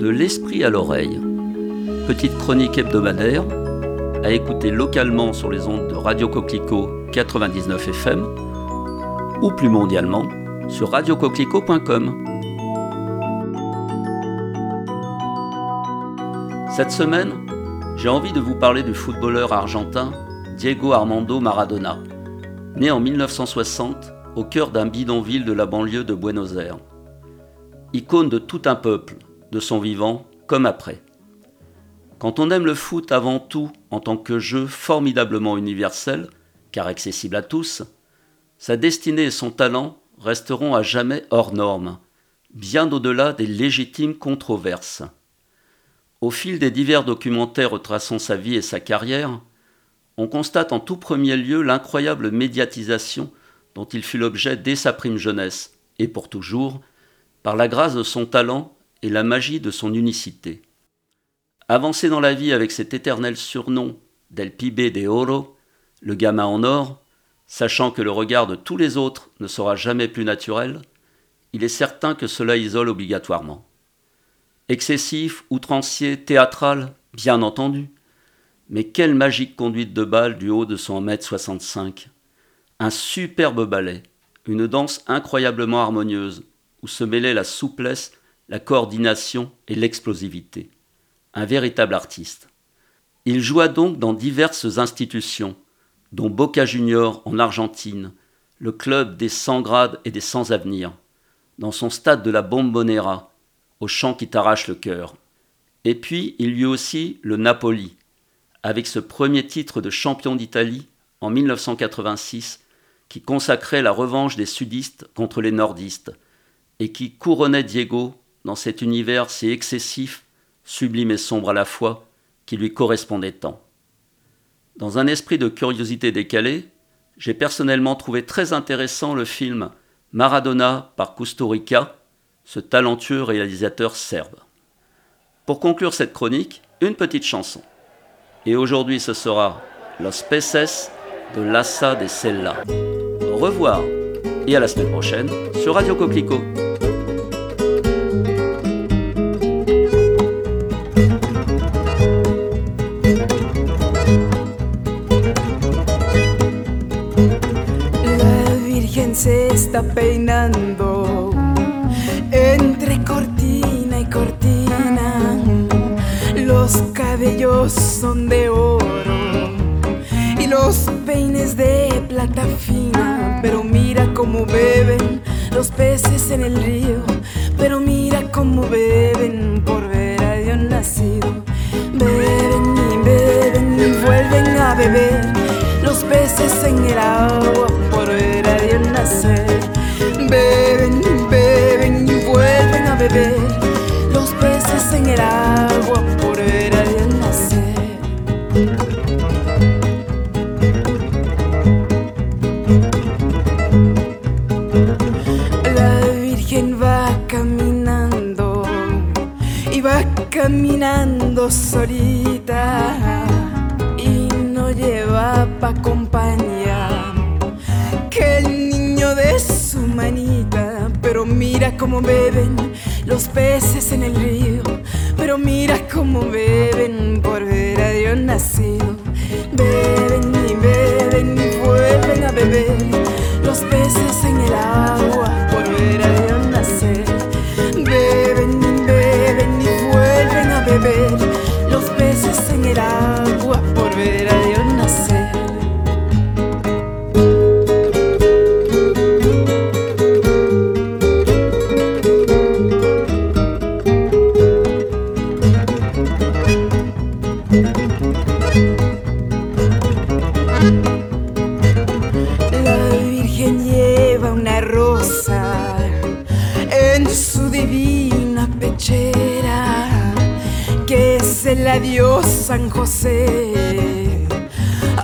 De l'esprit à l'oreille. Petite chronique hebdomadaire à écouter localement sur les ondes de Radio Coquelicot 99 FM ou plus mondialement sur radiocoquelicot.com. Cette semaine, j'ai envie de vous parler du footballeur argentin Diego Armando Maradona, né en 1960 au cœur d'un bidonville de la banlieue de Buenos Aires. Icône de tout un peuple, de son vivant comme après. Quand on aime le foot avant tout en tant que jeu formidablement universel, car accessible à tous, sa destinée et son talent resteront à jamais hors normes, bien au-delà des légitimes controverses. Au fil des divers documentaires retraçant sa vie et sa carrière, on constate en tout premier lieu l'incroyable médiatisation dont il fut l'objet dès sa prime jeunesse, et pour toujours, par la grâce de son talent et la magie de son unicité. Avancer dans la vie avec cet éternel surnom d'El Pibe de Oro, le gamin en or, sachant que le regard de tous les autres ne sera jamais plus naturel, il est certain que cela isole obligatoirement. Excessif, outrancier, théâtral, bien entendu, mais quelle magique conduite de balle du haut de son 1m65 Un superbe ballet, une danse incroyablement harmonieuse, où se mêlaient la souplesse, la coordination et l'explosivité. Un véritable artiste. Il joua donc dans diverses institutions, dont Boca Junior en Argentine, le club des sans grades et des sans avenir, dans son stade de la Bombonera, au chant qui t'arrache le cœur. Et puis il eut aussi le Napoli, avec ce premier titre de champion d'Italie en 1986 qui consacrait la revanche des sudistes contre les nordistes et qui couronnait Diego dans cet univers si excessif, sublime et sombre à la fois, qui lui correspondait tant. Dans un esprit de curiosité décalée, j'ai personnellement trouvé très intéressant le film Maradona par Kusturica, ce talentueux réalisateur serbe. Pour conclure cette chronique, une petite chanson. Et aujourd'hui, ce sera Los Peces de Lassa de Sella. Au revoir et à la semaine prochaine sur Radio Coquelicot. Se está peinando entre cortina y cortina. Los cabellos son de oro y los peines de plata fina. Pero mira cómo beben los peces en el río. Pero mira cómo beben por ver a Dios nacido. El agua por ver a Dios nacer. La Virgen va caminando y va caminando solita y no lleva pa' compañía que el niño de su manita. Pero mira cómo beben los peces en el río, pero mira cómo beben por ver a Dios nacido. Beben y beben y vuelven a beber los peces en el agua por ver a Dios se la dio San José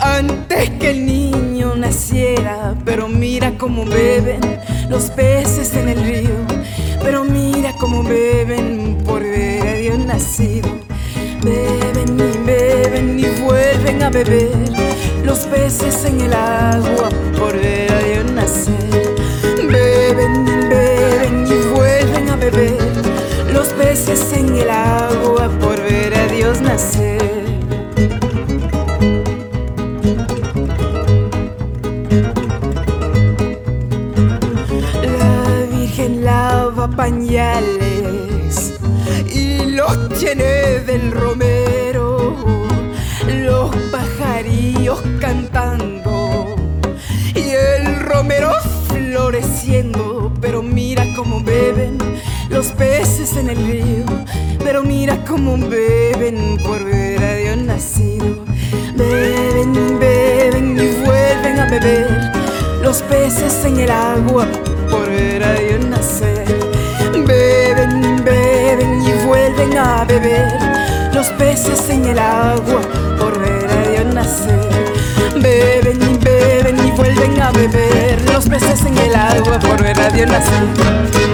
antes que el niño naciera. Pero mira cómo beben los peces en el río, pero mira cómo beben por ver a Dios nacido. Beben y beben y vuelven a beber los peces en el agua del romero, los pajarillos cantando y el romero floreciendo, pero mira cómo beben los peces en el río, pero mira cómo beben por ver a Dios nacido. Beben, beben y vuelven a beber los peces en el agua por ver a Dios nacer. Beben, beben y vuelven a beber los peces en el agua por ver a Dios nacer. Beben y beben y vuelven a beber los peces en el agua por ver a Dios nacer.